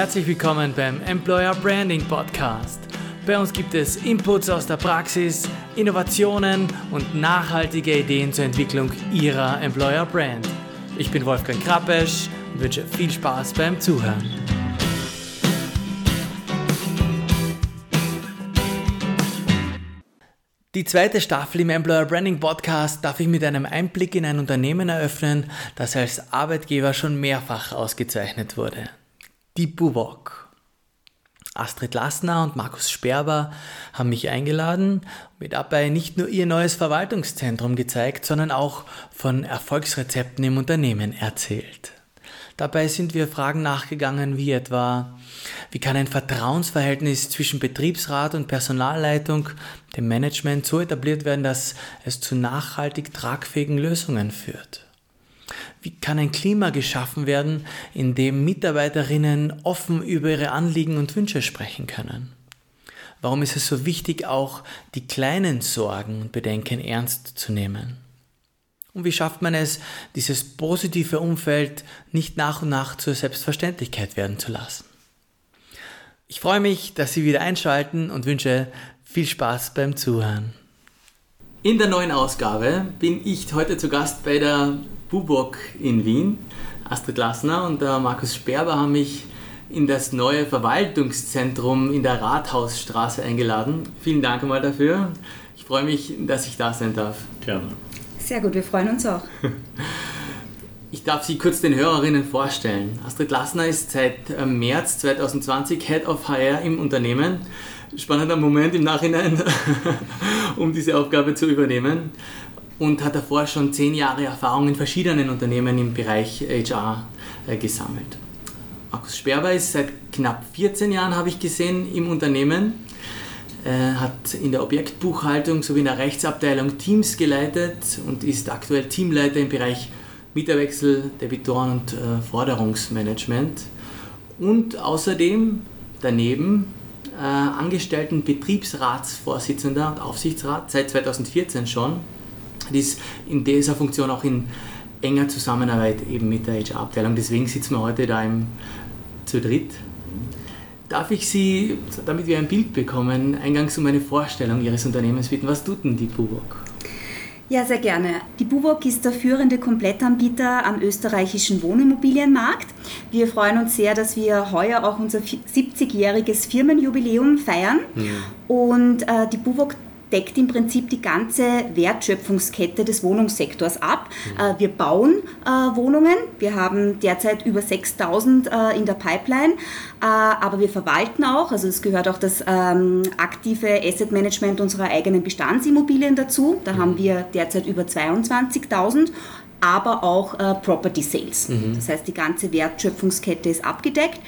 Herzlich willkommen beim Employer Branding Podcast. Bei uns gibt es Inputs aus der Praxis, Innovationen und nachhaltige Ideen zur Entwicklung Ihrer Employer Brand. Ich bin Wolfgang Krappesch und wünsche viel Spaß beim Zuhören. Die zweite Staffel im Employer Branding Podcast darf ich mit einem Einblick in ein Unternehmen eröffnen, das als Arbeitgeber schon mehrfach ausgezeichnet wurde. Die Buwok. Astrid Lassner und Markus Sperber haben mich eingeladen und mir dabei nicht nur ihr neues Verwaltungszentrum gezeigt, sondern auch von Erfolgsrezepten im Unternehmen erzählt. Dabei sind wir Fragen nachgegangen wie etwa, wie kann ein Vertrauensverhältnis zwischen Betriebsrat und Personalleitung, dem Management so etabliert werden, dass es zu nachhaltig tragfähigen Lösungen führt? Wie kann ein Klima geschaffen werden, in dem Mitarbeiterinnen offen über ihre Anliegen und Wünsche sprechen können? Warum ist es so wichtig, auch die kleinen Sorgen und Bedenken ernst zu nehmen? Und wie schafft man es, dieses positive Umfeld nicht nach und nach zur Selbstverständlichkeit werden zu lassen? Ich freue mich, dass Sie wieder einschalten und wünsche viel Spaß beim Zuhören. In der neuen Ausgabe bin ich heute zu Gast bei der Bubok in Wien. Astrid Lassner und der Markus Sperber haben mich in das neue Verwaltungszentrum in der Rathausstraße eingeladen. Vielen Dank einmal dafür. Ich freue mich, dass ich da sein darf. Gerne. Sehr gut, wir freuen uns auch. Ich darf Sie kurz den Hörerinnen vorstellen. Astrid Lassner ist seit äh, März 2020 Head of HR im Unternehmen. Spannender Moment im Nachhinein, um diese Aufgabe zu übernehmen und hat davor schon zehn Jahre Erfahrung in verschiedenen Unternehmen im Bereich HR äh, gesammelt. Markus Sperber ist seit knapp 14 Jahren, habe ich gesehen, im Unternehmen, äh, hat in der Objektbuchhaltung sowie in der Rechtsabteilung Teams geleitet und ist aktuell Teamleiter im Bereich Mieterwechsel, Debitoren und äh, Forderungsmanagement. Und außerdem daneben äh, angestellten Betriebsratsvorsitzender und Aufsichtsrat seit 2014 schon ist in dieser Funktion auch in enger Zusammenarbeit eben mit der HR-Abteilung. Deswegen sitzen wir heute da im, zu dritt. Darf ich Sie, damit wir ein Bild bekommen, eingangs um eine Vorstellung Ihres Unternehmens bitten? Was tut denn die Buwok? Ja, sehr gerne. Die Buwok ist der führende Komplettanbieter am österreichischen Wohnimmobilienmarkt. Wir freuen uns sehr, dass wir heuer auch unser 70-jähriges Firmenjubiläum feiern. Ja. Und äh, die Buwok deckt im Prinzip die ganze Wertschöpfungskette des Wohnungssektors ab. Mhm. Äh, wir bauen äh, Wohnungen, wir haben derzeit über 6000 äh, in der Pipeline, aber wir verwalten auch, also es gehört auch das ähm, aktive Asset Management unserer eigenen Bestandsimmobilien dazu. Da mhm. haben wir derzeit über 22.000 aber auch Property Sales. Mhm. Das heißt, die ganze Wertschöpfungskette ist abgedeckt.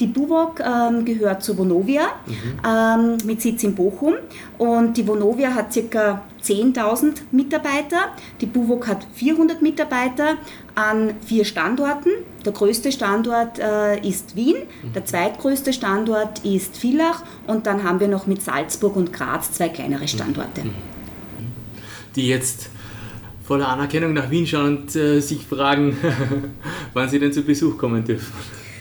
Die Buwok ähm, gehört zur Vonovia mhm. ähm, mit Sitz in Bochum und die Vonovia hat ca. 10.000 Mitarbeiter. Die Buwok hat 400 Mitarbeiter an vier Standorten. Der größte Standort äh, ist Wien, mhm. der zweitgrößte Standort ist Villach und dann haben wir noch mit Salzburg und Graz zwei kleinere Standorte. Mhm. Die jetzt voller Anerkennung nach Wien schauen und äh, sich fragen, wann sie denn zu Besuch kommen dürfen.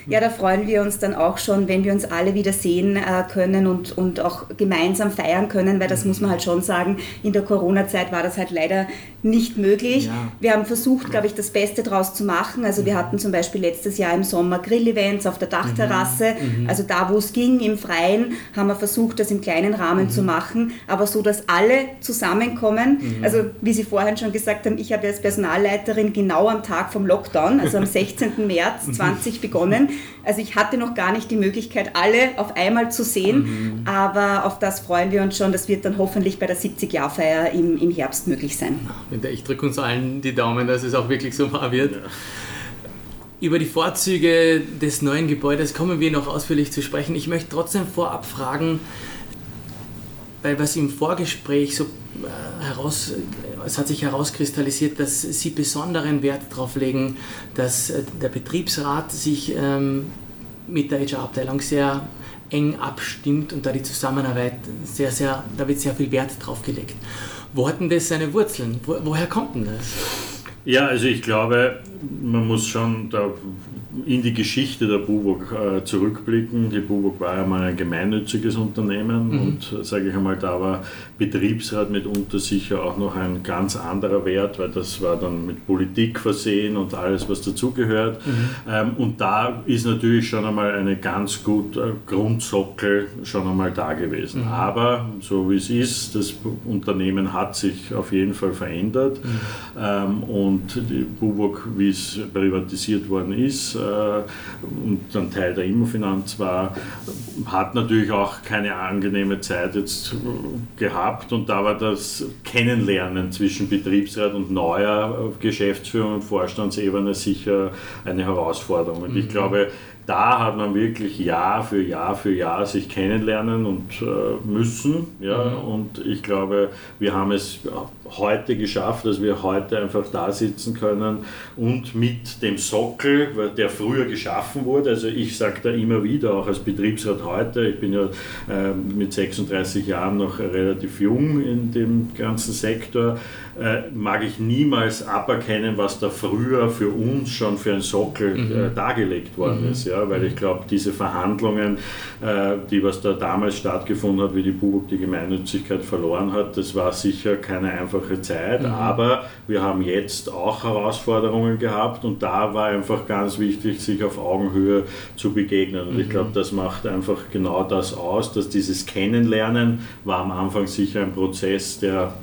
Ja, da freuen wir uns dann auch schon, wenn wir uns alle wieder sehen äh, können und, und auch gemeinsam feiern können, weil das muss man halt schon sagen, in der Corona-Zeit war das halt leider nicht möglich. Ja. Wir haben versucht, glaube ich, das Beste daraus zu machen. Also wir hatten zum Beispiel letztes Jahr im Sommer Grill-Events auf der Dachterrasse. Mhm. mhm. Also da, wo es ging, im Freien, haben wir versucht, das im kleinen Rahmen mhm. zu machen, aber so, dass alle zusammenkommen. Mhm. Also wie Sie vorhin schon gesagt haben, ich habe als Personalleiterin genau am Tag vom Lockdown, also am 16. März 20 begonnen. Also ich hatte noch gar nicht die Möglichkeit, alle auf einmal zu sehen, mhm. aber auf das freuen wir uns schon. Das wird dann hoffentlich bei der 70-Jahr-Feier im, im Herbst möglich sein. Ich drücke uns allen die Daumen, dass es auch wirklich so wahr wird. Ja. Über die Vorzüge des neuen Gebäudes kommen wir noch ausführlich zu sprechen. Ich möchte trotzdem vorab fragen, weil was im Vorgespräch so heraus, es hat sich herauskristallisiert, dass Sie besonderen Wert darauf legen, dass äh, der Betriebsrat sich ähm, mit der HR-Abteilung sehr eng abstimmt und da die Zusammenarbeit sehr, sehr, da wird sehr viel Wert drauf gelegt. Wo hat denn das seine Wurzeln? Wo, woher kommt denn das? Ja, also ich glaube, man muss schon da in die Geschichte der Buwok äh, zurückblicken. Die Buwok war ja mal ein gemeinnütziges Unternehmen mhm. und sage ich einmal, da war Betriebsrat mitunter sicher auch noch ein ganz anderer Wert, weil das war dann mit Politik versehen und alles, was dazugehört. Mhm. Ähm, und da ist natürlich schon einmal eine ganz gut äh, Grundsockel schon einmal da gewesen. Mhm. Aber so wie es ist, das Unternehmen hat sich auf jeden Fall verändert mhm. ähm, und die Buwok, wie es privatisiert worden ist, äh, und ein Teil der Immofinanz war, hat natürlich auch keine angenehme Zeit jetzt gehabt und da war das Kennenlernen zwischen Betriebsrat und neuer Geschäftsführung und Vorstandsebene sicher eine Herausforderung. Und ich mhm. glaube, da hat man wirklich Jahr für Jahr für Jahr sich kennenlernen und äh, müssen. Ja? Mhm. Und ich glaube, wir haben es heute geschafft, dass wir heute einfach da sitzen können und mit dem Sockel, der früher geschaffen wurde, also ich sage da immer wieder, auch als Betriebsrat heute, ich bin ja äh, mit 36 Jahren noch relativ jung in dem ganzen Sektor, äh, mag ich niemals aberkennen, was da früher für uns schon für ein Sockel mhm. äh, dargelegt worden mhm. ist, ja, weil ich glaube, diese Verhandlungen, äh, die was da damals stattgefunden hat, wie die Bubuk die Gemeinnützigkeit verloren hat, das war sicher keine einfache Zeit, mhm. aber wir haben jetzt auch Herausforderungen gehabt und da war einfach ganz wichtig, sich auf Augenhöhe zu begegnen und ich glaube, mhm. das macht einfach genau das aus, dass dieses Kennenlernen war am Anfang sicher ein Prozess, der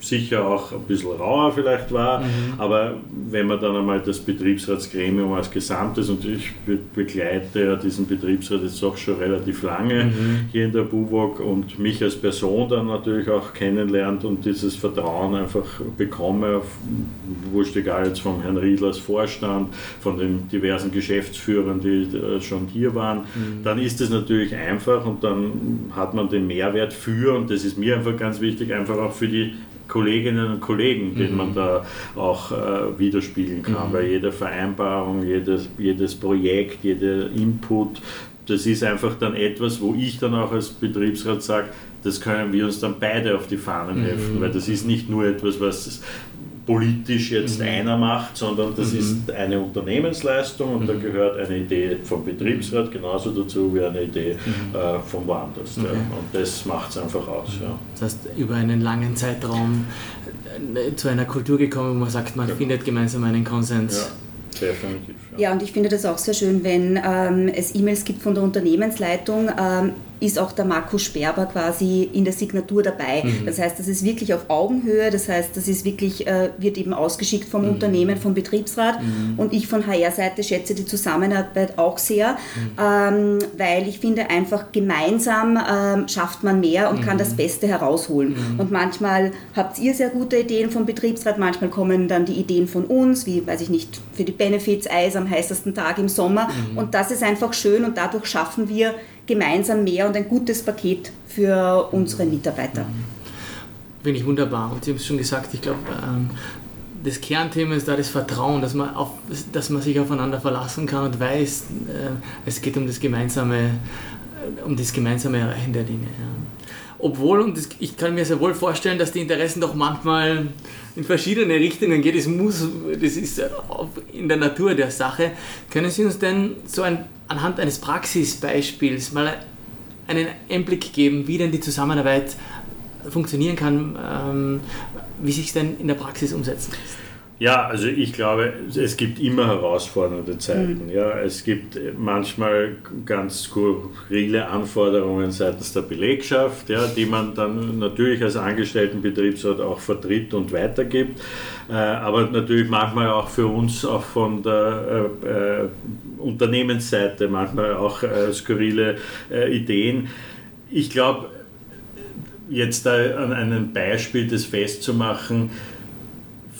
sicher auch ein bisschen rauer vielleicht war, mhm. aber wenn man dann einmal das Betriebsratsgremium als Gesamtes und ich begleite ja diesen Betriebsrat jetzt auch schon relativ lange mhm. hier in der BUWOG und mich als Person dann natürlich auch kennenlernt und dieses Vertrauen einfach bekomme, wurscht egal jetzt vom Herrn Riedl als Vorstand, von den diversen Geschäftsführern, die äh, schon hier waren, mhm. dann ist es natürlich einfach und dann hat man den Mehrwert für, und das ist mir einfach ganz wichtig, einfach auch für die Kolleginnen und Kollegen, den mhm. man da auch äh, widerspiegeln kann. Mhm. Weil jede Vereinbarung, jedes, jedes Projekt, jeder Input, das ist einfach dann etwas, wo ich dann auch als Betriebsrat sage, das können wir uns dann beide auf die Fahnen helfen, mhm. weil das ist nicht nur etwas, was politisch jetzt mhm. einer macht, sondern das mhm. ist eine Unternehmensleistung und mhm. da gehört eine Idee vom Betriebsrat genauso dazu wie eine Idee mhm. äh, von woanders. Okay. Ja. Und das macht es einfach aus. Ja. Das heißt, über einen langen Zeitraum äh, zu einer Kultur gekommen, wo man sagt, man ja. findet gemeinsam einen Konsens. Definitiv. Ja. ja, und ich finde das auch sehr schön, wenn ähm, es E-Mails gibt von der Unternehmensleitung. Ähm, ist auch der Markus Sperber quasi in der Signatur dabei. Mhm. Das heißt, das ist wirklich auf Augenhöhe, das heißt, das ist wirklich, äh, wird eben ausgeschickt vom mhm. Unternehmen, vom Betriebsrat mhm. und ich von HR-Seite schätze die Zusammenarbeit auch sehr, mhm. ähm, weil ich finde einfach gemeinsam ähm, schafft man mehr und kann das mhm. Beste herausholen. Mhm. Und manchmal habt ihr sehr gute Ideen vom Betriebsrat, manchmal kommen dann die Ideen von uns, wie, weiß ich nicht, für die Benefits Eis am heißesten Tag im Sommer und das ist einfach schön und dadurch schaffen wir gemeinsam mehr und ein gutes Paket für unsere Mitarbeiter. Finde ich wunderbar. Und Sie haben es schon gesagt, ich glaube, ähm, das Kernthema ist da das Vertrauen, dass man, auf, dass man sich aufeinander verlassen kann und weiß, äh, es geht um das gemeinsame, äh, um das gemeinsame Erreichen der Dinge. Obwohl, und ich kann mir sehr wohl vorstellen, dass die Interessen doch manchmal in verschiedene Richtungen gehen. Das muss, das ist in der Natur der Sache. Können Sie uns denn so ein, anhand eines Praxisbeispiels mal einen Einblick geben, wie denn die Zusammenarbeit funktionieren kann, ähm, wie sich es denn in der Praxis umsetzen lässt? Ja, also ich glaube, es gibt immer herausfordernde Zeiten. Mhm. Ja, es gibt manchmal ganz skurrile Anforderungen seitens der Belegschaft, ja, die man dann natürlich als Angestelltenbetriebsrat auch vertritt und weitergibt. Äh, aber natürlich manchmal auch für uns auch von der äh, äh, Unternehmensseite manchmal auch äh, skurrile äh, Ideen. Ich glaube, jetzt da an einem Beispiel das festzumachen,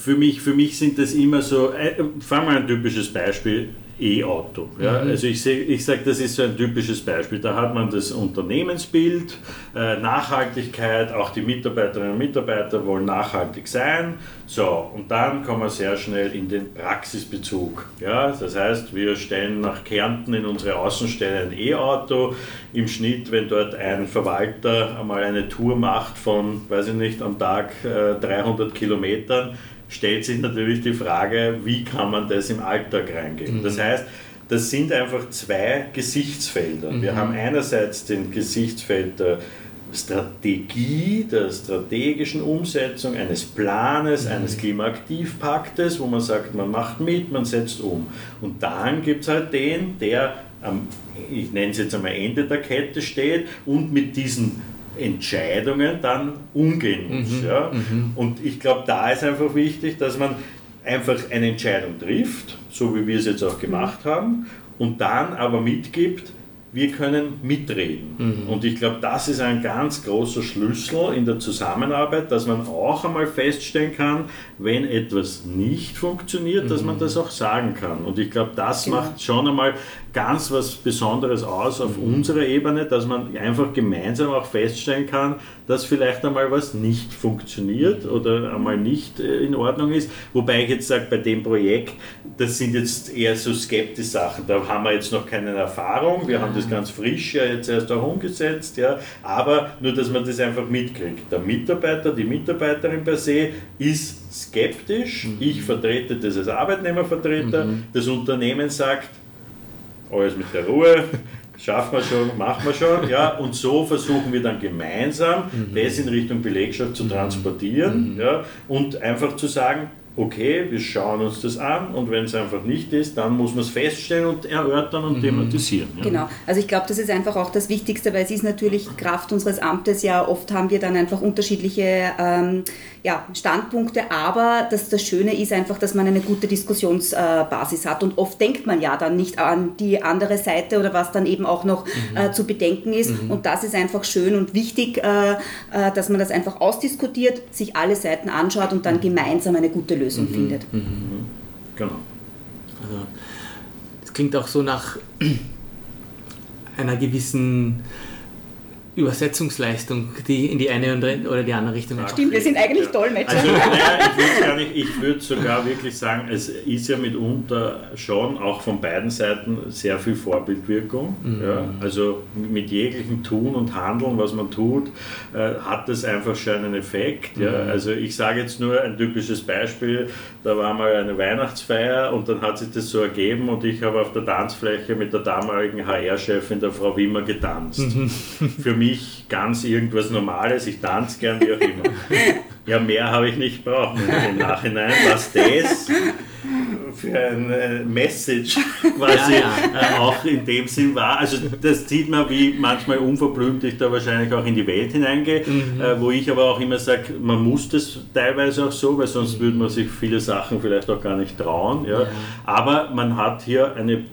für mich, für mich sind das immer so, äh, fangen wir ein typisches Beispiel, E-Auto. Ja? Mhm. Also ich, ich sage, das ist so ein typisches Beispiel. Da hat man das Unternehmensbild, äh, Nachhaltigkeit, auch die Mitarbeiterinnen und Mitarbeiter wollen nachhaltig sein. So, und dann kommen wir sehr schnell in den Praxisbezug. Ja? Das heißt, wir stellen nach Kärnten in unsere Außenstelle ein E-Auto. Im Schnitt, wenn dort ein Verwalter einmal eine Tour macht von, weiß ich nicht, am Tag äh, 300 Kilometern, stellt sich natürlich die Frage, wie kann man das im Alltag reingeben. Mhm. Das heißt, das sind einfach zwei Gesichtsfelder. Mhm. Wir haben einerseits den Gesichtsfeld der Strategie, der strategischen Umsetzung eines Planes, mhm. eines Klimaaktivpaktes, wo man sagt, man macht mit, man setzt um. Und dann gibt es halt den, der am, ich nenne es jetzt einmal Ende der Kette steht und mit diesen Entscheidungen dann umgehen muss. Mhm. Ja? Mhm. Und ich glaube, da ist einfach wichtig, dass man einfach eine Entscheidung trifft, so wie wir es jetzt auch gemacht haben, und dann aber mitgibt, wir können mitreden. Mhm. Und ich glaube, das ist ein ganz großer Schlüssel in der Zusammenarbeit, dass man auch einmal feststellen kann, wenn etwas nicht funktioniert, mhm. dass man mhm. das auch sagen kann. Und ich glaube, das genau. macht schon einmal ganz was Besonderes aus auf mhm. unserer Ebene, dass man einfach gemeinsam auch feststellen kann, dass vielleicht einmal was nicht funktioniert mhm. oder einmal nicht äh, in Ordnung ist. Wobei ich jetzt sage, bei dem Projekt, das sind jetzt eher so skeptische Sachen. Da haben wir jetzt noch keine Erfahrung. Wir haben das ganz frisch ja jetzt erst auch umgesetzt. Ja. Aber nur, dass man das einfach mitkriegt. Der Mitarbeiter, die Mitarbeiterin per se ist skeptisch. Mhm. Ich vertrete das als Arbeitnehmervertreter. Mhm. Das Unternehmen sagt, alles mit der Ruhe, schaffen wir schon, machen wir schon. Ja, und so versuchen wir dann gemeinsam mhm. das in Richtung Belegschaft zu mhm. transportieren mhm. ja, und einfach zu sagen, okay, wir schauen uns das an und wenn es einfach nicht ist, dann muss man es feststellen und erörtern und mhm. thematisieren. Ja. Genau, also ich glaube, das ist einfach auch das Wichtigste, weil es ist natürlich Kraft unseres Amtes ja, oft haben wir dann einfach unterschiedliche ähm, ja, Standpunkte, aber das, das Schöne ist einfach, dass man eine gute Diskussionsbasis hat und oft denkt man ja dann nicht an die andere Seite oder was dann eben auch noch mhm. äh, zu bedenken ist mhm. und das ist einfach schön und wichtig, äh, äh, dass man das einfach ausdiskutiert, sich alle Seiten anschaut und dann mhm. gemeinsam eine gute Lösung mhm. findet. Mhm. Genau. Also, das klingt auch so nach einer gewissen Übersetzungsleistung, die in die eine oder die andere Richtung geht. Stimmt, wir sind eigentlich Dolmetscher. Also, naja, ich würde ich würde sogar wirklich sagen, es ist ja mitunter schon auch von beiden Seiten sehr viel Vorbildwirkung. Mhm. Ja, also mit jeglichem Tun und Handeln, was man tut, äh, hat das einfach schon einen Effekt. Mhm. Ja. Also ich sage jetzt nur ein typisches Beispiel, da war mal eine Weihnachtsfeier und dann hat sich das so ergeben und ich habe auf der Tanzfläche mit der damaligen HR-Chefin, der Frau Wimmer, getanzt. Mhm. Für mich mich ganz irgendwas Normales, ich tanze gern, wie auch immer. Ja, mehr habe ich nicht brauchen im Nachhinein, was das für ein äh, Message quasi ja, ja. Äh, auch in dem Sinn war. Also das sieht man, wie manchmal unverblümt ich da wahrscheinlich auch in die Welt hineingehe, mhm. äh, wo ich aber auch immer sage, man muss das teilweise auch so, weil sonst mhm. würde man sich viele Sachen vielleicht auch gar nicht trauen. Ja. Aber man hat hier eine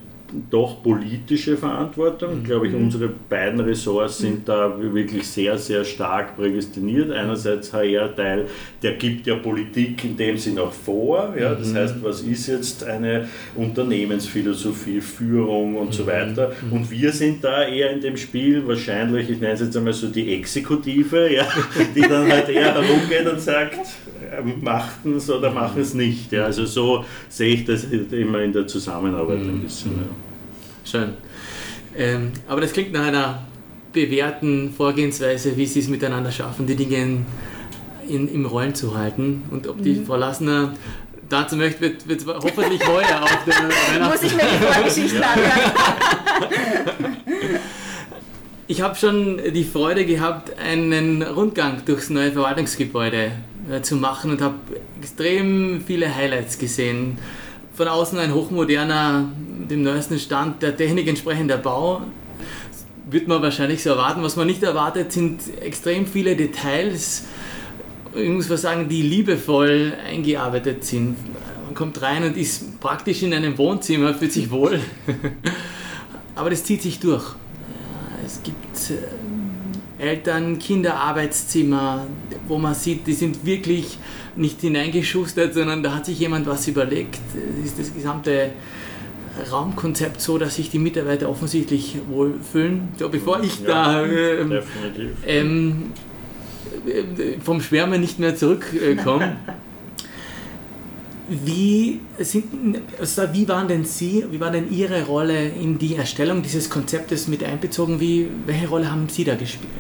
doch politische Verantwortung. Mhm. Glaube ich, unsere beiden Ressorts sind mhm. da wirklich sehr, sehr stark prädestiniert. Einerseits HR-Teil, der gibt ja Politik in dem Sinn auch vor. Ja, das mhm. heißt, was ist jetzt eine Unternehmensphilosophie, Führung und so mhm. weiter. Und wir sind da eher in dem Spiel wahrscheinlich, ich nenne es jetzt einmal so die Exekutive, ja, die dann halt eher herumgeht und sagt, ähm, macht es oder machen es nicht. Ja. Also so sehe ich das immer in der Zusammenarbeit ein bisschen. Ja. Schön. Ähm, aber das klingt nach einer bewährten Vorgehensweise, wie sie es miteinander schaffen, die Dinge in, im Rollen zu halten. Und ob die mhm. Frau Lassner dazu möchte, wird, wird hoffentlich heuer auf der Weihnachts... Muss ich mir die Vorgeschichte anhören. Ich habe schon die Freude gehabt, einen Rundgang durchs neue Verwaltungsgebäude äh, zu machen und habe extrem viele Highlights gesehen von außen ein hochmoderner, dem neuesten Stand der Technik entsprechender Bau. Wird man wahrscheinlich so erwarten. Was man nicht erwartet, sind extrem viele Details, ich muss mal sagen, die liebevoll eingearbeitet sind. Man kommt rein und ist praktisch in einem Wohnzimmer, fühlt sich wohl. Aber das zieht sich durch. Es gibt äh, Eltern, Kinder, Arbeitszimmer, wo man sieht, die sind wirklich nicht hineingeschustert, sondern da hat sich jemand was überlegt. Es ist das gesamte Raumkonzept so, dass sich die Mitarbeiter offensichtlich wohlfühlen. So, bevor ich ja, da ähm, ähm, vom Schwärmen nicht mehr zurückkomme. Wie, sind, also wie waren denn Sie, wie war denn Ihre Rolle in die Erstellung dieses Konzeptes mit einbezogen? Wie, welche Rolle haben Sie da gespielt?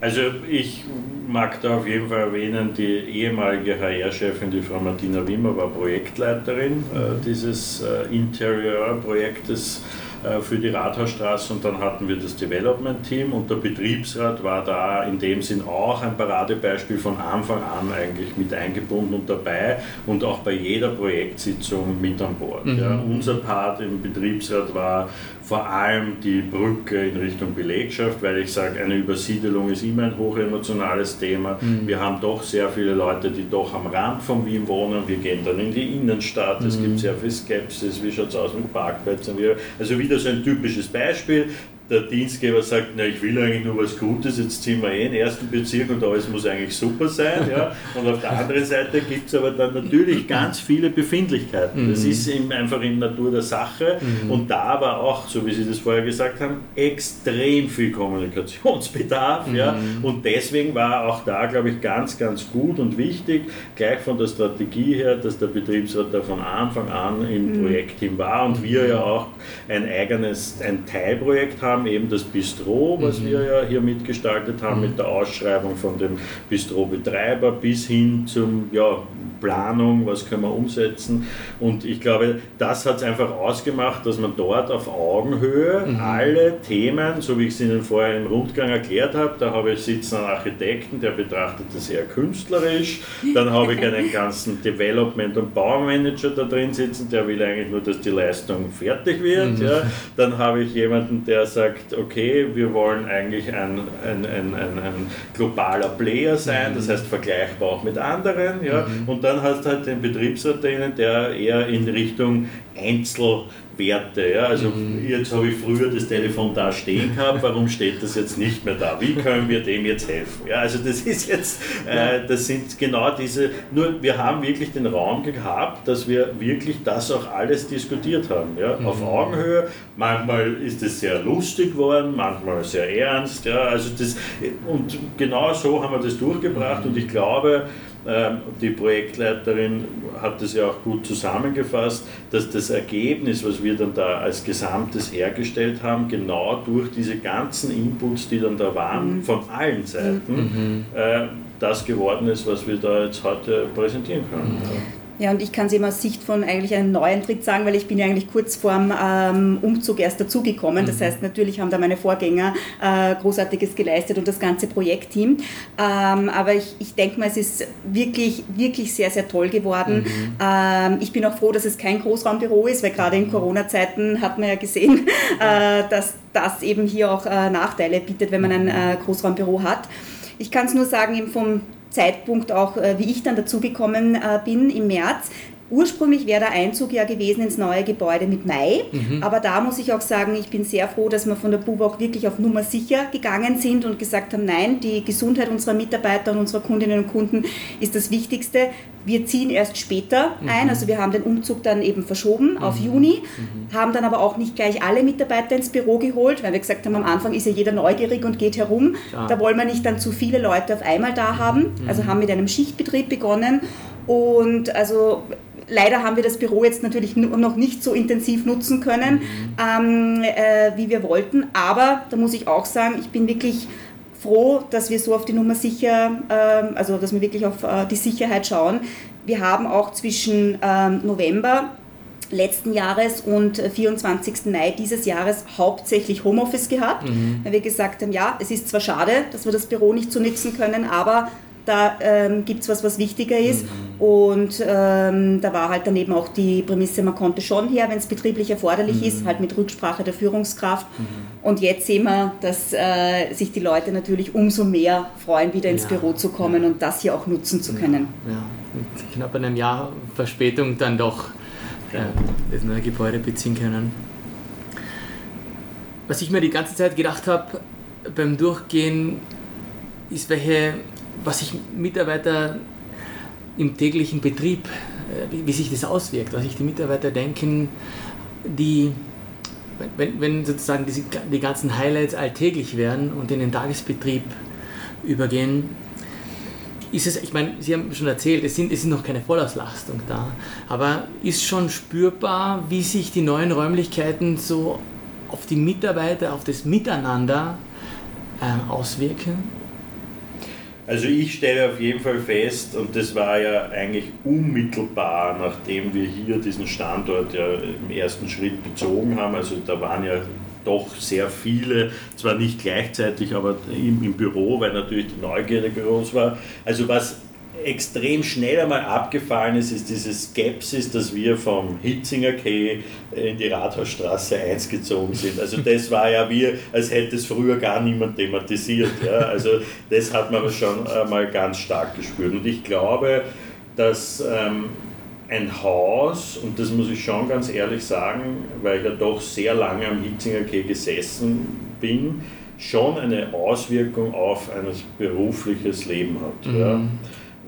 Also ich mag da auf jeden Fall erwähnen, die ehemalige HR-Chefin, die Frau Martina Wimmer, war Projektleiterin äh, dieses äh, Interieur-Projektes äh, für die Rathausstraße und dann hatten wir das Development-Team und der Betriebsrat war da in dem Sinn auch ein Paradebeispiel von Anfang an eigentlich mit eingebunden und dabei und auch bei jeder Projektsitzung mit an Bord. Mhm. Ja, unser Part im Betriebsrat war vor allem die Brücke in Richtung Belegschaft, weil ich sage, eine Übersiedelung ist immer ein hochemotionales Thema. Mhm. Wir haben doch sehr viele Leute, die doch am Rand von Wien wohnen. Wir gehen dann in die Innenstadt. Es mhm. gibt sehr viel Skepsis. Wie schaut es aus mit Parkplätzen? Also wieder so ein typisches Beispiel der Dienstgeber sagt, na, ich will eigentlich nur was Gutes, jetzt ziehen wir eh in den ersten Bezirk und alles muss eigentlich super sein. Ja? Und auf der anderen Seite gibt es aber dann natürlich ganz viele Befindlichkeiten. Das mhm. ist einfach in Natur der Sache. Mhm. Und da war auch, so wie Sie das vorher gesagt haben, extrem viel Kommunikationsbedarf. Ja? Mhm. Und deswegen war auch da, glaube ich, ganz, ganz gut und wichtig, gleich von der Strategie her, dass der Betriebsrat da von Anfang an im Projektteam war und wir ja auch ein eigenes, ein Teilprojekt haben haben, eben das Bistro, was mhm. wir ja hier mitgestaltet haben mhm. mit der Ausschreibung von dem Bistro-Betreiber bis hin zum ja, Planung, was können wir umsetzen. Und ich glaube, das hat es einfach ausgemacht, dass man dort auf Augenhöhe mhm. alle Themen, so wie ich es Ihnen vorher im Rundgang erklärt habe, da habe ich sitzen einen Architekten, der betrachtet das eher künstlerisch, dann habe ich einen ganzen Development- und Baumanager da drin sitzen, der will eigentlich nur, dass die Leistung fertig wird. Mhm. Ja. Dann habe ich jemanden, der sagt, sagt, okay, wir wollen eigentlich ein, ein, ein, ein, globaler Player sein, das mhm. heißt vergleichbar auch mit anderen. Ja? Mhm. Und dann hast du halt den Betriebsrat drinnen, der eher in Richtung Einzel Werte. Ja? Also mhm. jetzt habe ich früher das Telefon da stehen gehabt, warum steht das jetzt nicht mehr da? Wie können wir dem jetzt helfen? Ja, also das ist jetzt, äh, das sind genau diese, nur wir haben wirklich den Raum gehabt, dass wir wirklich das auch alles diskutiert haben. Ja? Mhm. Auf Augenhöhe, manchmal ist es sehr lustig geworden, manchmal sehr ernst. Ja? Also das, und genau so haben wir das durchgebracht mhm. und ich glaube, die Projektleiterin hat das ja auch gut zusammengefasst, dass das Ergebnis, was wir dann da als Gesamtes hergestellt haben, genau durch diese ganzen Inputs, die dann da waren, mhm. von allen Seiten, mhm. Äh, das geworden ist, was wir da jetzt heute präsentieren können. Mhm. Ja, und ich kann es eben aus Sicht von eigentlich einem neuen Tritt sagen, weil ich bin ja eigentlich kurz vorm ähm, Umzug erst dazugekommen. Mhm. Das heißt, natürlich haben da meine Vorgänger äh, Großartiges geleistet und das ganze Projektteam. Ähm, aber ich, ich denke mal, es ist wirklich, wirklich sehr, sehr toll geworden. Mhm. Ähm, ich bin auch froh, dass es kein Großraumbüro ist, weil gerade in mhm. Corona-Zeiten hat man ja gesehen, äh, dass das eben hier auch äh, Nachteile bietet, wenn man ein äh, Großraumbüro hat. Ich kann es nur sagen, eben vom Zeitpunkt auch, äh, wie ich dann dazugekommen äh, bin im März, Ursprünglich wäre der Einzug ja gewesen ins neue Gebäude mit Mai, mhm. aber da muss ich auch sagen, ich bin sehr froh, dass wir von der BUWOG wirklich auf Nummer sicher gegangen sind und gesagt haben, nein, die Gesundheit unserer Mitarbeiter und unserer Kundinnen und Kunden ist das Wichtigste. Wir ziehen erst später mhm. ein, also wir haben den Umzug dann eben verschoben mhm. auf Juni, mhm. haben dann aber auch nicht gleich alle Mitarbeiter ins Büro geholt, weil wir gesagt haben, am Anfang ist ja jeder neugierig und geht herum. Ja. Da wollen wir nicht dann zu viele Leute auf einmal da haben, mhm. also haben mit einem Schichtbetrieb begonnen und also Leider haben wir das Büro jetzt natürlich noch nicht so intensiv nutzen können, mhm. ähm, äh, wie wir wollten. Aber da muss ich auch sagen, ich bin wirklich froh, dass wir so auf die Nummer sicher, äh, also dass wir wirklich auf äh, die Sicherheit schauen. Wir haben auch zwischen ähm, November letzten Jahres und 24. Mai dieses Jahres hauptsächlich Homeoffice gehabt, mhm. weil wir gesagt haben, ja, es ist zwar schade, dass wir das Büro nicht so nutzen können, aber da ähm, gibt es was, was wichtiger ist. Mhm. Und ähm, da war halt daneben auch die Prämisse, man konnte schon her, wenn es betrieblich erforderlich mhm. ist, halt mit Rücksprache der Führungskraft. Mhm. Und jetzt sehen wir, dass äh, sich die Leute natürlich umso mehr freuen, wieder ins ja. Büro zu kommen ja. und das hier auch nutzen zu können. Ja, mit knapp einem Jahr Verspätung dann doch äh, das neue Gebäude beziehen können. Was ich mir die ganze Zeit gedacht habe beim Durchgehen, ist, welche was sich Mitarbeiter im täglichen Betrieb, äh, wie, wie, sich das auswirkt, was sich die Mitarbeiter denken, die, wenn, wenn sozusagen die, die ganzen Highlights alltäglich werden und in den Tagesbetrieb übergehen, ist es, ich meine, Sie haben schon erzählt, es sind, es sind noch keine Vollauslastung da, aber ist schon spürbar, wie sich die neuen Räumlichkeiten so auf die Mitarbeiter, auf das Miteinander äh, auswirken? Also ich stelle auf jeden Fall fest, und das war ja eigentlich unmittelbar, nachdem wir hier diesen Standort ja im ersten Schritt bezogen haben, also da waren ja doch sehr viele, zwar nicht gleichzeitig, aber im, im Büro, weil natürlich die Neugierde groß war. Also was extrem schnell einmal abgefallen ist, ist diese Skepsis, dass wir vom Hitzinger Quai in die Rathausstraße 1 gezogen sind. Also das war ja wie, als hätte es früher gar niemand thematisiert. Ja. Also das hat man schon einmal ganz stark gespürt. Und ich glaube, dass ähm, ein Haus, und das muss ich schon ganz ehrlich sagen, weil ich ja doch sehr lange am Hitzinger Quai gesessen bin, schon eine Auswirkung auf ein berufliches Leben hat. Mhm. Ja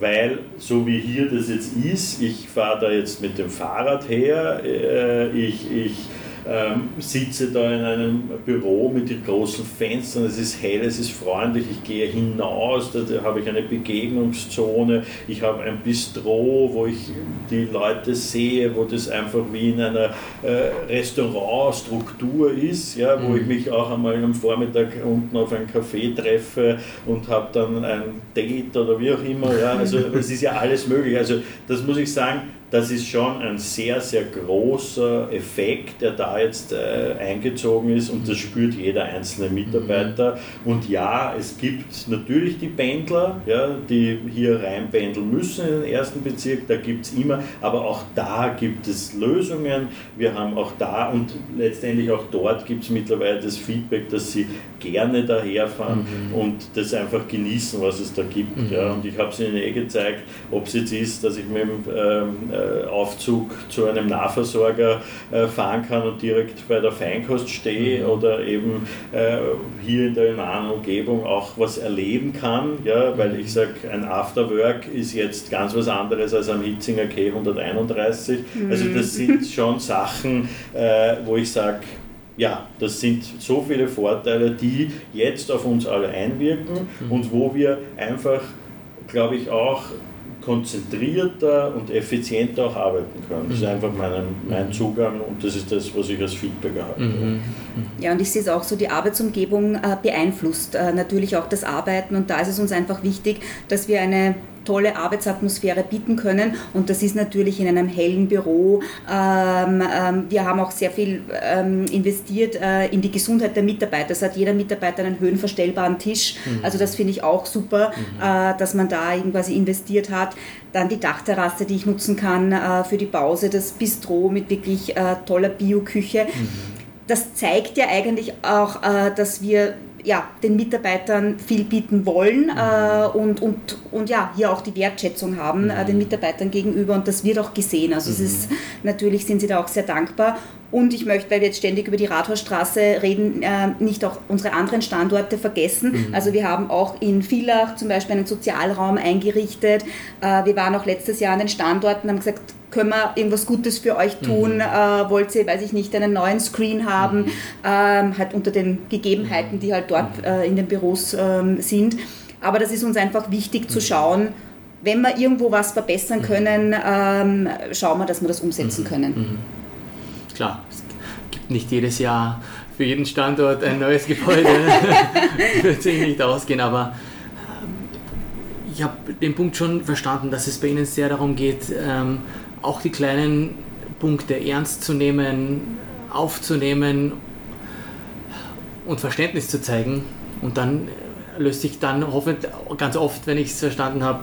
weil so wie hier das jetzt ist, ich fahre da jetzt mit dem Fahrrad her, äh, ich, ich ähm, sitze da in einem Büro mit den großen Fenstern, es ist hell, es ist freundlich, ich gehe hinaus, da, habe ich eine Begegnungszone, ich habe ein Bistro, wo ich die Leute sehe, wo das einfach wie in einer äh, Restaurantstruktur ist, ja, wo mhm. ich mich auch einmal am Vormittag unten auf ein Café treffe und habe dann ein Date oder wie auch immer. Ja, also es ist ja alles möglich. Also das muss ich sagen, das ist schon ein sehr, sehr großer Effekt, der da jetzt äh, eingezogen ist und das spürt jeder einzelne Mitarbeiter. Und ja, es gibt natürlich die Pendler, ja, die hier reinpendeln müssen in den ersten Bezirk, da gibt es immer, aber auch da gibt es Lösungen. Wir haben auch da und letztendlich auch dort gibt es mittlerweile das Feedback, dass sie gerne daherfahren mhm. und das einfach genießen, was es da gibt. Mhm. Ja. Und ich habe es ihnen eh gezeigt, ob es jetzt ist, dass ich mit dem ähm, äh, Aufzug zu einem Nahversorger äh, fahren kann und direkt bei der Feinkost stehe mhm. oder eben äh, hier in der nahen Umgebung auch was erleben kann, ja, weil ich sage, ein Afterwork ist jetzt ganz was anderes als am Hitzinger K 131. Mhm. Also das sind schon Sachen, wo ich sage, ja, das sind so viele Vorteile, die jetzt auf uns alle einwirken mhm. und wo wir einfach, glaube ich, auch konzentrierter und effizienter auch arbeiten können. Das ist mhm. einfach mein, mein Zugang und das ist das, was ich als Feedback erhalte. Mhm. mhm. Ja, und ich sehe es auch so, die Arbeitsumgebung äh, beeinflusst äh, natürlich auch das Arbeiten und da ist es uns einfach wichtig, dass wir eine tolle Arbeitsatmosphäre bieten können. Und das ist natürlich in einem hellen Büro. Ähm, ähm, wir haben auch sehr viel ähm, investiert äh, in die Gesundheit der Mitarbeiter. Es hat jeder Mitarbeiter einen höhenverstellbaren Tisch. Mhm. Also das finde ich auch super, mhm. äh, dass man da quasi investiert hat. Dann die Dachterrasse, die ich nutzen kann äh, für die Pause, das Bistro mit wirklich äh, toller Bioküche. Mhm. Das zeigt ja eigentlich auch, äh, dass wir ja, den Mitarbeitern viel bieten wollen mhm. äh, und, und, und ja, hier auch die Wertschätzung haben mhm. äh, den Mitarbeitern gegenüber und das wird auch gesehen. Also mhm. es ist, natürlich sind sie da auch sehr dankbar. Und ich möchte, weil wir jetzt ständig über die Rathausstraße reden, äh, nicht auch unsere anderen Standorte vergessen. Mhm. Also wir haben auch in Villach zum Beispiel einen Sozialraum eingerichtet. Äh, wir waren auch letztes Jahr an den Standorten und haben gesagt, können wir irgendwas Gutes für euch tun? Mhm. Äh, wollt ihr, weiß ich nicht, einen neuen Screen haben? Mhm. Ähm, halt unter den Gegebenheiten, die halt dort mhm. äh, in den Büros ähm, sind. Aber das ist uns einfach wichtig zu mhm. schauen, wenn wir irgendwo was verbessern mhm. können, ähm, schauen wir, dass wir das umsetzen können. Klar, es gibt nicht jedes Jahr für jeden Standort ein neues Gebäude. wird sich nicht ausgehen, aber ähm, ich habe den Punkt schon verstanden, dass es bei Ihnen sehr darum geht, ähm, auch die kleinen Punkte ernst zu nehmen, aufzunehmen und Verständnis zu zeigen. Und dann löst sich dann hoffentlich ganz oft, wenn ich es verstanden habe,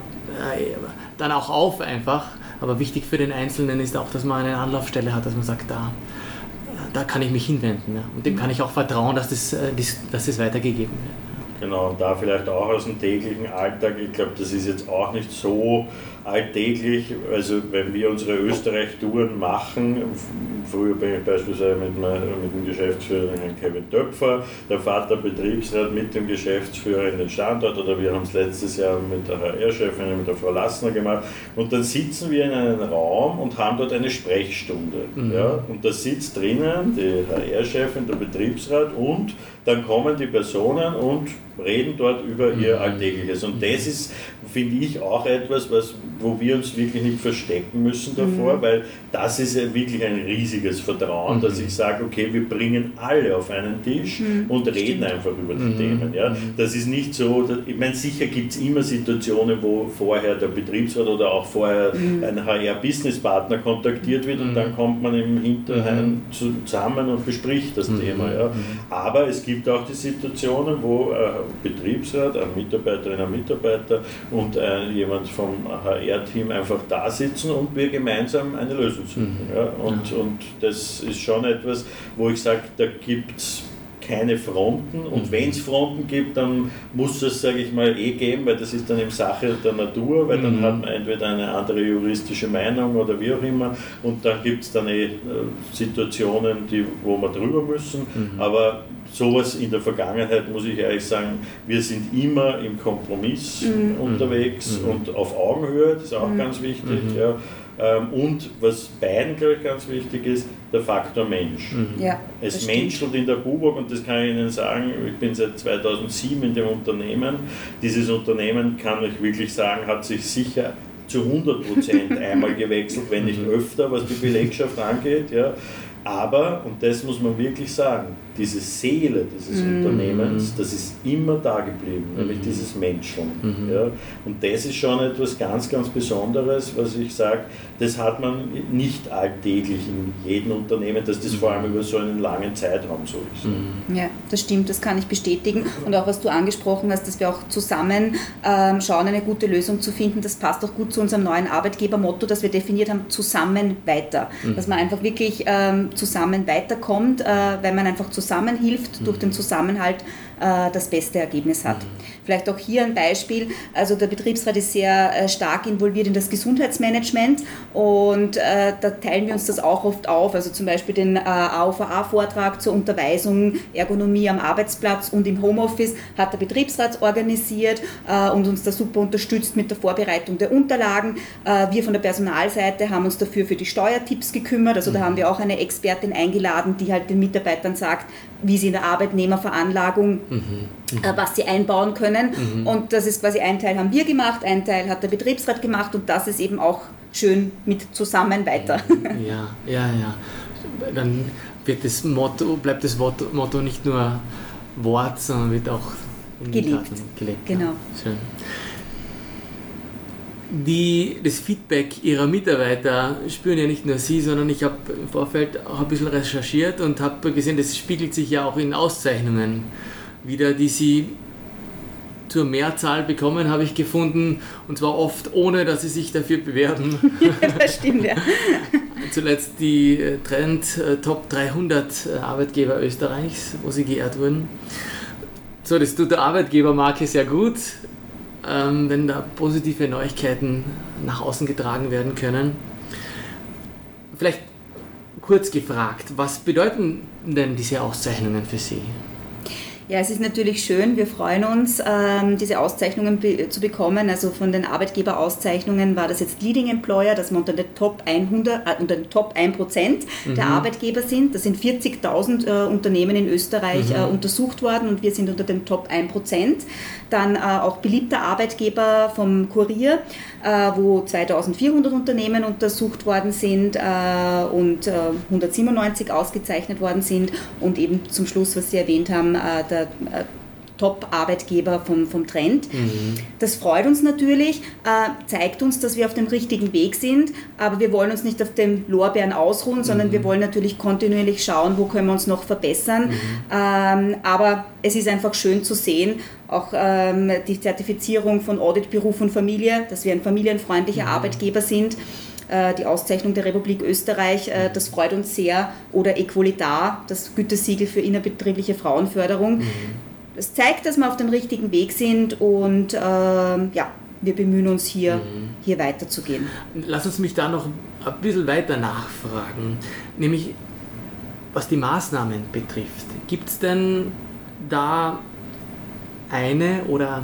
äh, dann auch auf einfach. Aber wichtig für den Einzelnen ist auch, dass man eine Anlaufstelle hat, dass man sagt, da, da kann ich mich hinwenden. Und dem kann ich auch vertrauen, dass das, äh, dass das weitergegeben wird. Genau, und da vielleicht auch aus dem täglichen Alltag, ich glaube, das ist jetzt auch nicht so alltäglich, also wenn wir unsere Österreich-Touren machen, früher bin ich beispielsweise mit, mit dem Geschäftsführer Kevin Töpfer, der Vater Betriebsrat mit dem Geschäftsführer in den Standort oder wir haben es letztes Jahr mit der HR-Chefin, mit der Frau Lassner gemacht und dann sitzen wir in einem Raum und haben dort eine Sprechstunde. Mhm. Ja? Und da sitzt drinnen die HR-Chefin, der Betriebsrat und dann kommen die Personen und reden dort über ihr Alltägliches. Und das ist, finde ich, auch etwas, was, wo wir uns wirklich nicht verstecken müssen davor, mhm. weil das ist wirklich ein riesiges Vertrauen, mhm. dass ich sage, okay, wir bringen alle auf einen Tisch mhm. und reden Stimmt. einfach über die mhm. Themen. Ja? Mhm. Das ist nicht so, dass, ich meine, sicher gibt es immer Situationen, wo vorher der Betriebsrat oder auch vorher mhm. ein HR-Business-Partner kontaktiert wird und dann kommt man im Hinterheim zusammen und bespricht das Thema. Ja? Aber es gibt auch die Situationen, wo äh, Betriebsrat, ein Mitarbeiterin, ein Mitarbeiter und äh, jemand vom HR-Team einfach da sitzen und wir gemeinsam eine Lösung suchen. Mhm. Ja? Und, ja. und das ist schon etwas, wo ich sage, da gibt es keine Fronten und mhm. wenn es Fronten gibt, dann muss es, sage ich mal, eh geben, weil das ist dann eben Sache der Natur, weil dann mhm. hat man entweder eine andere juristische Meinung oder wie auch immer und dann gibt es dann eh äh, Situationen, die, wo wir drüber müssen, mhm. aber sowas in der Vergangenheit, muss ich ehrlich sagen, wir sind immer im Kompromiss mhm. unterwegs mhm. und auf Augenhöhe, das ist auch mhm. ganz wichtig. Ja. Ähm, und was beiden, glaube ich, ganz wichtig ist, der Faktor Mensch. Mhm. Ja, es menschelt in der Buburg und das kann ich Ihnen sagen, ich bin seit 2007 in dem Unternehmen. Dieses Unternehmen, kann ich wirklich sagen, hat sich sicher zu 100 Prozent einmal gewechselt, wenn nicht mhm. öfter, was die Belegschaft angeht. Ja. Aber, und das muss man wirklich sagen, diese Seele dieses mhm. Unternehmens, das ist immer da geblieben, mhm. nämlich dieses Menschen. Mhm. Ja? Und das ist schon etwas ganz, ganz Besonderes, was ich sage, das hat man nicht alltäglich in jedem Unternehmen, dass das vor allem über so einen langen Zeitraum so ist. Mhm. Ja, das stimmt, das kann ich bestätigen. Und auch was du angesprochen hast, dass wir auch zusammen ähm, schauen, eine gute Lösung zu finden, das passt auch gut zu unserem neuen Arbeitgebermotto, das wir definiert haben, zusammen weiter. Mhm. Dass man einfach wirklich ähm, zusammen weiterkommt, äh, weil man einfach zusammen zusammenhilft, mhm. durch den Zusammenhalt äh, das beste Ergebnis hat. Mhm. Vielleicht auch hier ein Beispiel. Also der Betriebsrat ist sehr äh, stark involviert in das Gesundheitsmanagement und äh, da teilen wir uns das auch oft auf. Also zum Beispiel den AOVA-Vortrag zur Unterweisung Ergonomie am Arbeitsplatz und im Homeoffice hat der Betriebsrat organisiert und uns da super unterstützt mit der Vorbereitung der Unterlagen. Wir von der Personalseite haben uns dafür für die Steuertipps gekümmert. Also da mhm. haben wir auch eine Expertin eingeladen, die halt den Mitarbeitern sagt, wie sie in der Arbeitnehmerveranlagung, mhm. Äh, was sie einbauen können. Mhm. Und das ist quasi ein Teil haben wir gemacht, ein Teil hat der Betriebsrat gemacht und das ist eben auch schön mit zusammen weiter. Ja, ja, ja. Dann wird das Motto, bleibt das Motto nicht nur Wort, sondern wird auch gelebt. gelebt. Genau. Schön die, das Feedback ihrer Mitarbeiter spüren ja nicht nur sie, sondern ich habe im Vorfeld auch ein bisschen recherchiert und habe gesehen, das spiegelt sich ja auch in Auszeichnungen wieder, die sie zur Mehrzahl bekommen, habe ich gefunden, und zwar oft ohne, dass sie sich dafür bewerben. das stimmt, ja. Zuletzt die äh, Trend äh, Top 300 äh, Arbeitgeber Österreichs, wo sie geehrt wurden. So, das tut der Arbeitgebermarke sehr gut ähm, wenn da positive Neuigkeiten nach außen getragen werden können. Vielleicht kurz gefragt, was bedeuten denn diese Auszeichnungen für Sie? Ja, es ist natürlich schön. Wir freuen uns, ähm, diese Auszeichnungen zu bekommen. Also von den Arbeitgeberauszeichnungen war das jetzt Leading Employer, dass wir unter den Top 100, äh, unter den Top 1 Prozent mhm. der Arbeitgeber sind. Das sind 40.000 äh, Unternehmen in Österreich mhm. äh, untersucht worden und wir sind unter den Top 1 Prozent. Dann äh, auch beliebter Arbeitgeber vom Kurier, äh, wo 2.400 Unternehmen untersucht worden sind äh, und 197 ausgezeichnet worden sind. Und eben zum Schluss, was Sie erwähnt haben, der der äh, Top-Arbeitgeber vom, vom Trend. Mhm. Das freut uns natürlich, äh, zeigt uns, dass wir auf dem richtigen Weg sind, aber wir wollen uns nicht auf den Lorbeeren ausruhen, sondern mhm. wir wollen natürlich kontinuierlich schauen, wo können wir uns noch verbessern. Mhm. Ähm, aber es ist einfach schön zu sehen, auch ähm, die Zertifizierung von Audit Beruf und Familie, dass wir ein familienfreundlicher. Arbeitgeber sind die Auszeichnung der Republik Österreich, äh, das freut uns sehr. Oder Equalitar, das Gütesiegel für innerbetriebliche Frauenförderung. Mhm. Das zeigt, dass wir auf dem richtigen Weg sind und äh, ja, wir bemühen uns hier, mhm. hier weiterzugehen. Lass uns mich da noch ein bisschen weiter nachfragen, nämlich was die Maßnahmen betrifft. Gibt es denn da eine oder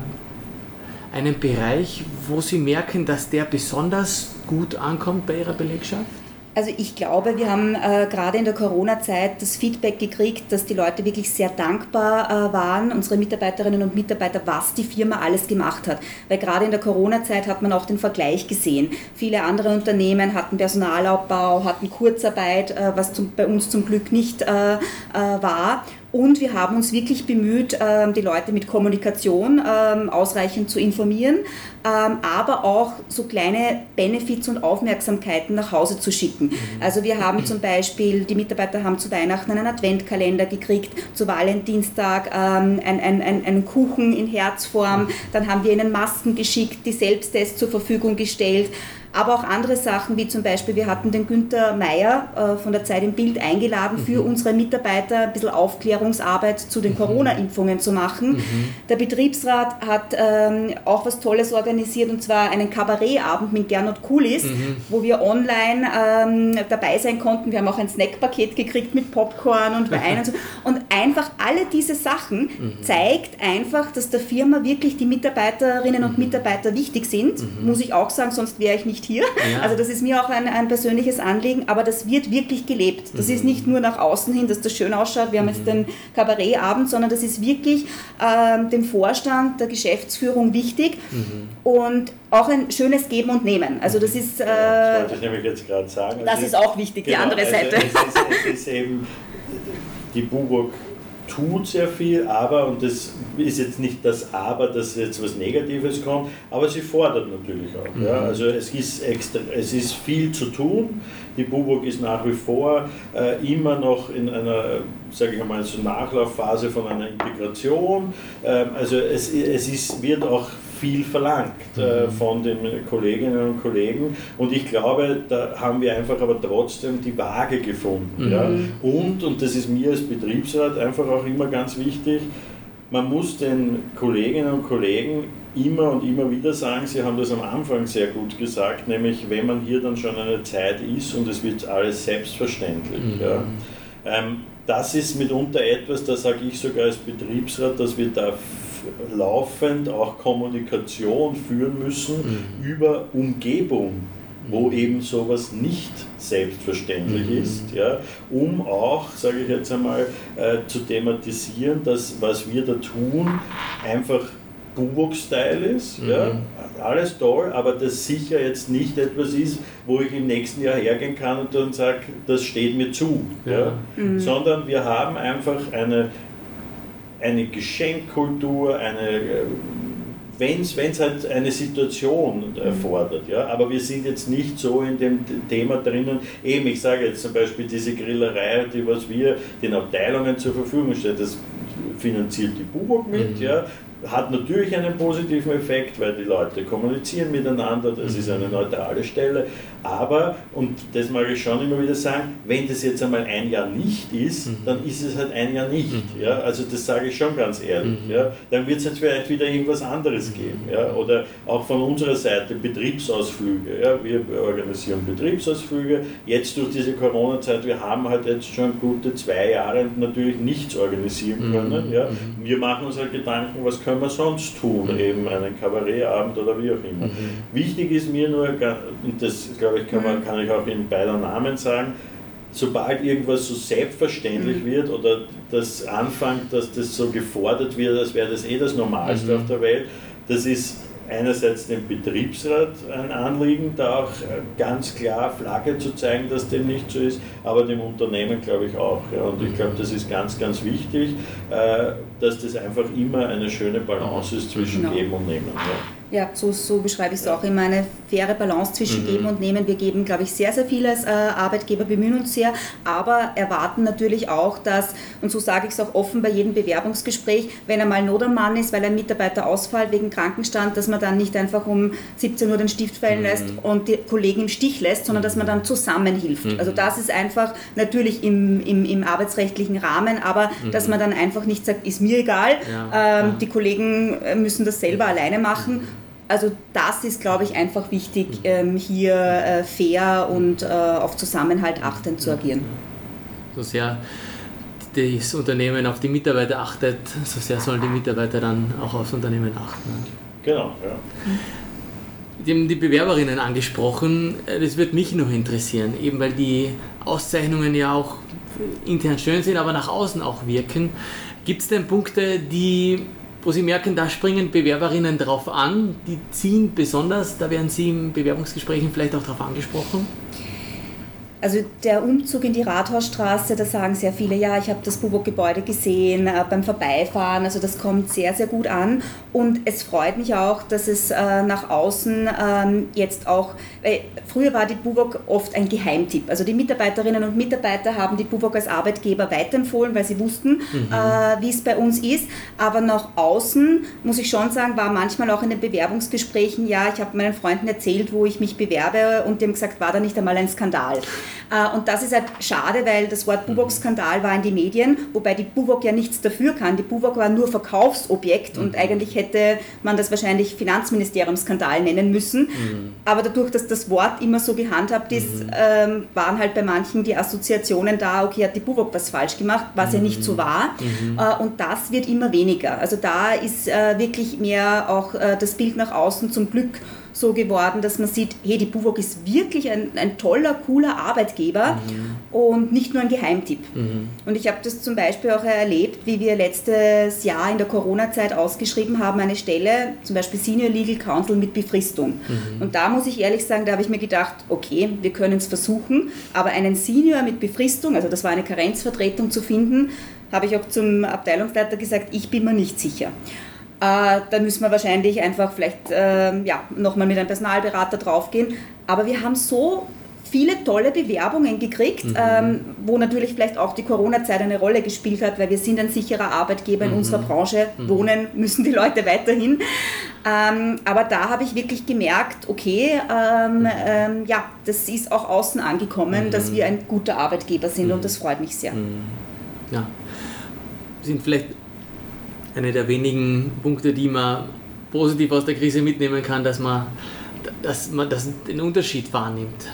einen Bereich, wo Sie merken, dass der besonders gut ankommt bei Ihrer Belegschaft? Also ich glaube, wir haben äh, gerade in der Corona-Zeit das Feedback gekriegt, dass die Leute wirklich sehr dankbar äh, waren, unsere Mitarbeiterinnen und Mitarbeiter, was die Firma alles gemacht hat. Weil gerade in der Corona-Zeit hat man auch den Vergleich gesehen. Viele andere Unternehmen hatten Personalabbau, hatten Kurzarbeit, äh, was zum, bei uns zum Glück nicht äh, äh, war. Und wir haben uns wirklich bemüht, ähm, die Leute mit Kommunikation ähm, ausreichend zu informieren, ähm, aber auch so kleine Benefits und Aufmerksamkeiten nach Hause zu schicken. Mhm. Also wir haben zum Beispiel, die Mitarbeiter haben zu Weihnachten einen Adventkalender gekriegt, zu Valentinstag ein, ein, ein, einen Kuchen in Herzform, dann haben wir ihnen Masken geschickt, die Selbsttests zur Verfügung gestellt aber auch andere Sachen, wie zum Beispiel, wir hatten den Günther Meyer äh, von der Zeit im Bild eingeladen, mhm. für unsere Mitarbeiter ein bisschen Aufklärungsarbeit zu den mhm. Corona-Impfungen zu machen. Mhm. Der Betriebsrat hat ähm, auch was Tolles organisiert, und zwar einen Kabarettabend mit Gernot Kulis, mhm. wo wir online ähm, dabei sein konnten. Wir haben auch ein Snackpaket gekriegt mit Popcorn und Wein und so. Und einfach alle diese Sachen mhm. zeigt einfach, dass der Firma wirklich die Mitarbeiterinnen und mhm. Mitarbeiter wichtig sind. Muss ich auch sagen, sonst wäre ich nicht nicht hier. Ja. Also das ist mir auch ein, ein, persönliches Anliegen, aber das wird wirklich gelebt. Das mhm. ist nicht nur nach außen hin, dass das schön ausschaut, wir haben mhm. jetzt den Kabarettabend, sondern das ist wirklich äh, dem Vorstand, der Geschäftsführung wichtig mhm. und auch ein schönes Geben und Nehmen. Also das ist... Äh, das wollte ich nämlich jetzt gerade sagen. Das ist auch wichtig, genau, die andere also Seite. Es ist, es ist eben die Buburg tut sehr viel, aber, und das ist jetzt nicht das Aber, dass jetzt was Negatives kommt, aber sie fordert natürlich auch. Mhm. Ja. Also es ist, extra, es ist viel zu tun. Die Buburg ist nach wie vor äh, immer noch in einer, sage ich einmal, so Nachlaufphase von einer Integration. Ähm, also es, es ist, wird auch viel verlangt äh, mhm. von den Kolleginnen und Kollegen. Und ich glaube, da haben wir einfach aber trotzdem die Waage gefunden. Mhm. Ja? Und, und das ist mir als Betriebsrat einfach auch immer ganz wichtig, man muss den Kolleginnen und Kollegen immer und immer wieder sagen, Sie haben das am Anfang sehr gut gesagt, nämlich wenn man hier dann schon eine Zeit ist und es wird alles selbstverständlich. Mhm. Ja, ähm, das ist mitunter etwas, da sage ich sogar als Betriebsrat, dass wir da laufend auch Kommunikation führen müssen mhm. über Umgebung, wo mhm. eben sowas nicht selbstverständlich mhm. ist, ja, um auch, sage ich jetzt einmal, äh, zu thematisieren, dass was wir da tun, einfach Buwok-Style ist, mhm. ja, alles toll, aber das sicher jetzt nicht etwas ist, wo ich im nächsten Jahr hergehen kann und dann sage, das steht mir zu, ja. ja. Mhm. sondern wir haben einfach eine eine Geschenkkultur, eine äh, wenn es halt eine Situation erfordert. Ja? Aber wir sind jetzt nicht so in dem Thema drinnen. Eben, ich sage jetzt zum Beispiel diese Grillerei, die was wir den Abteilungen zur Verfügung stellen, das finanziert die Bubok mit. Mhm. Ja? Hat natürlich einen positiven Effekt, weil die Leute kommunizieren miteinander, das ist eine neutrale Stelle. Aber, und das mag ich schon immer wieder sagen, wenn das jetzt einmal ein Jahr nicht ist, mhm. dann ist es halt ein Jahr nicht. Mhm. Ja? Also das sage ich schon ganz ehrlich. Mhm. Ja? Dann wird es jetzt vielleicht wieder irgendwas anderes geben. Ja? Oder auch von unserer Seite Betriebsausflüge. Ja? Wir organisieren Betriebsausflüge. Jetzt durch diese Corona-Zeit, wir haben halt jetzt schon gute zwei Jahre natürlich nichts organisieren können. Ja? Wir machen uns halt Gedanken, was können können wir sonst tun, mhm. eben einen Kabarettabend oder wie auch immer. Mhm. Wichtig ist mir nur, und das glaube ich kann, man, mhm. kann ich auch in beider Namen sagen, sobald irgendwas so selbstverständlich mhm. wird oder das anfängt, dass das so gefordert wird, als wäre das eh das Normalste mhm. auf der Welt, das ist einerseits dem Betriebsrat ein Anliegen, da auch ganz klar Flagge zu zeigen, dass dem nicht so ist, aber dem Unternehmen glaube ich auch. Ja. Und ich glaube, das ist ganz, ganz wichtig, äh, dass das einfach immer eine schöne Balance ist zwischen genau. Geben und Nehmen. Ja. Ja, so, so beschreibe ich es auch immer, eine faire Balance zwischen mhm. Geben und Nehmen. Wir geben, glaube ich, sehr, sehr viel als äh, Arbeitgeber, bemühen uns sehr, aber erwarten natürlich auch, dass, und so sage ich es auch offen bei jedem Bewerbungsgespräch, wenn einmal Not am Mann ist, weil ein Mitarbeiter ausfällt wegen Krankenstand, dass man dann nicht einfach um 17 Uhr den Stift fallen mhm. lässt und die Kollegen im Stich lässt, sondern dass man dann zusammenhilft. Mhm. Also das ist einfach natürlich im, im, im arbeitsrechtlichen Rahmen, aber mhm. dass man dann einfach nicht sagt, ist mir egal, ja. ähm, die Kollegen äh, müssen das selber alleine machen also das ist, glaube ich, einfach wichtig, ähm, hier äh, fair und äh, auf Zusammenhalt achtend zu agieren. So sehr das Unternehmen auf die Mitarbeiter achtet, so sehr sollen die Mitarbeiter dann auch aufs Unternehmen achten. Genau, ja. die haben die Bewerberinnen angesprochen. Das wird mich noch interessieren, eben weil die Auszeichnungen ja auch intern schön sind, aber nach außen auch wirken. Gibt es denn Punkte, die, wo Sie merken, da springen Bewerberinnen drauf an, die ziehen besonders, da werden Sie in Bewerbungsgesprächen vielleicht auch darauf angesprochen? Also der Umzug in die Rathausstraße, da sagen sehr viele, ja, ich habe das Buburg-Gebäude gesehen äh, beim Vorbeifahren, also das kommt sehr, sehr gut an und es freut mich auch, dass es äh, nach außen ähm, jetzt auch, weil früher war die Buburg oft ein Geheimtipp, also die Mitarbeiterinnen und Mitarbeiter haben die Buburg als Arbeitgeber weiterempfohlen, weil sie wussten, mhm. äh, wie es bei uns ist, aber nach außen, muss ich schon sagen, war manchmal auch in den Bewerbungsgesprächen, ja, ich habe meinen Freunden erzählt, wo ich mich bewerbe und haben gesagt, war da nicht einmal ein Skandal. Äh, und das ist halt schade, weil das Wort Buwok-Skandal war in die Medien, wobei die Buwok ja nichts dafür kann. Die Buwok war nur Verkaufsobjekt und mhm. eigentlich hätte man das wahrscheinlich Finanzministerium-Skandal nennen müssen. Mhm. Aber dadurch, dass das Wort immer so gehandhabt ist, mhm. ähm, waren halt bei manchen die Assoziationen da, okay, hat die Buwok was falsch gemacht, was ja nicht so war. Äh, und das wird immer weniger. Also da ist äh, wirklich mehr auch das Bild nach außen zum Glück so geworden, dass man sieht, hey, die Buwok ist wirklich ein, ein toller, cooler Arbeitgeber mhm. und nicht nur ein Geheimtipp. Mhm. Und ich habe das zum Beispiel auch erlebt, wie wir letztes Jahr in der Corona-Zeit ausgeschrieben haben, eine Stelle, zum Beispiel Senior Legal Counsel mit Befristung. Mhm. Und da muss ich ehrlich sagen, da habe ich mir gedacht, okay, wir können es versuchen, aber einen Senior mit Befristung, also das war eine Karenzvertretung zu finden, habe ich auch zum Abteilungsleiter gesagt, ich bin mir nicht sicher. Äh, da müssen wir wahrscheinlich einfach vielleicht äh, ja, nochmal mit einem Personalberater draufgehen. Aber wir haben so viele tolle Bewerbungen gekriegt, mhm. ähm, wo natürlich vielleicht auch die Corona-Zeit eine Rolle gespielt hat, weil wir sind ein sicherer Arbeitgeber in mhm. unserer Branche, mhm. wohnen müssen die Leute weiterhin. Ähm, aber da habe ich wirklich gemerkt, okay, ähm, ähm ja, das ist auch außen angekommen, dass mhm. wir ein guter Arbeitgeber sind und mhm. das freut mich sehr. Mhm. Ja, sind vielleicht einer der wenigen Punkte, die man positiv aus der Krise mitnehmen kann, dass man, dass man das, den Unterschied wahrnimmt,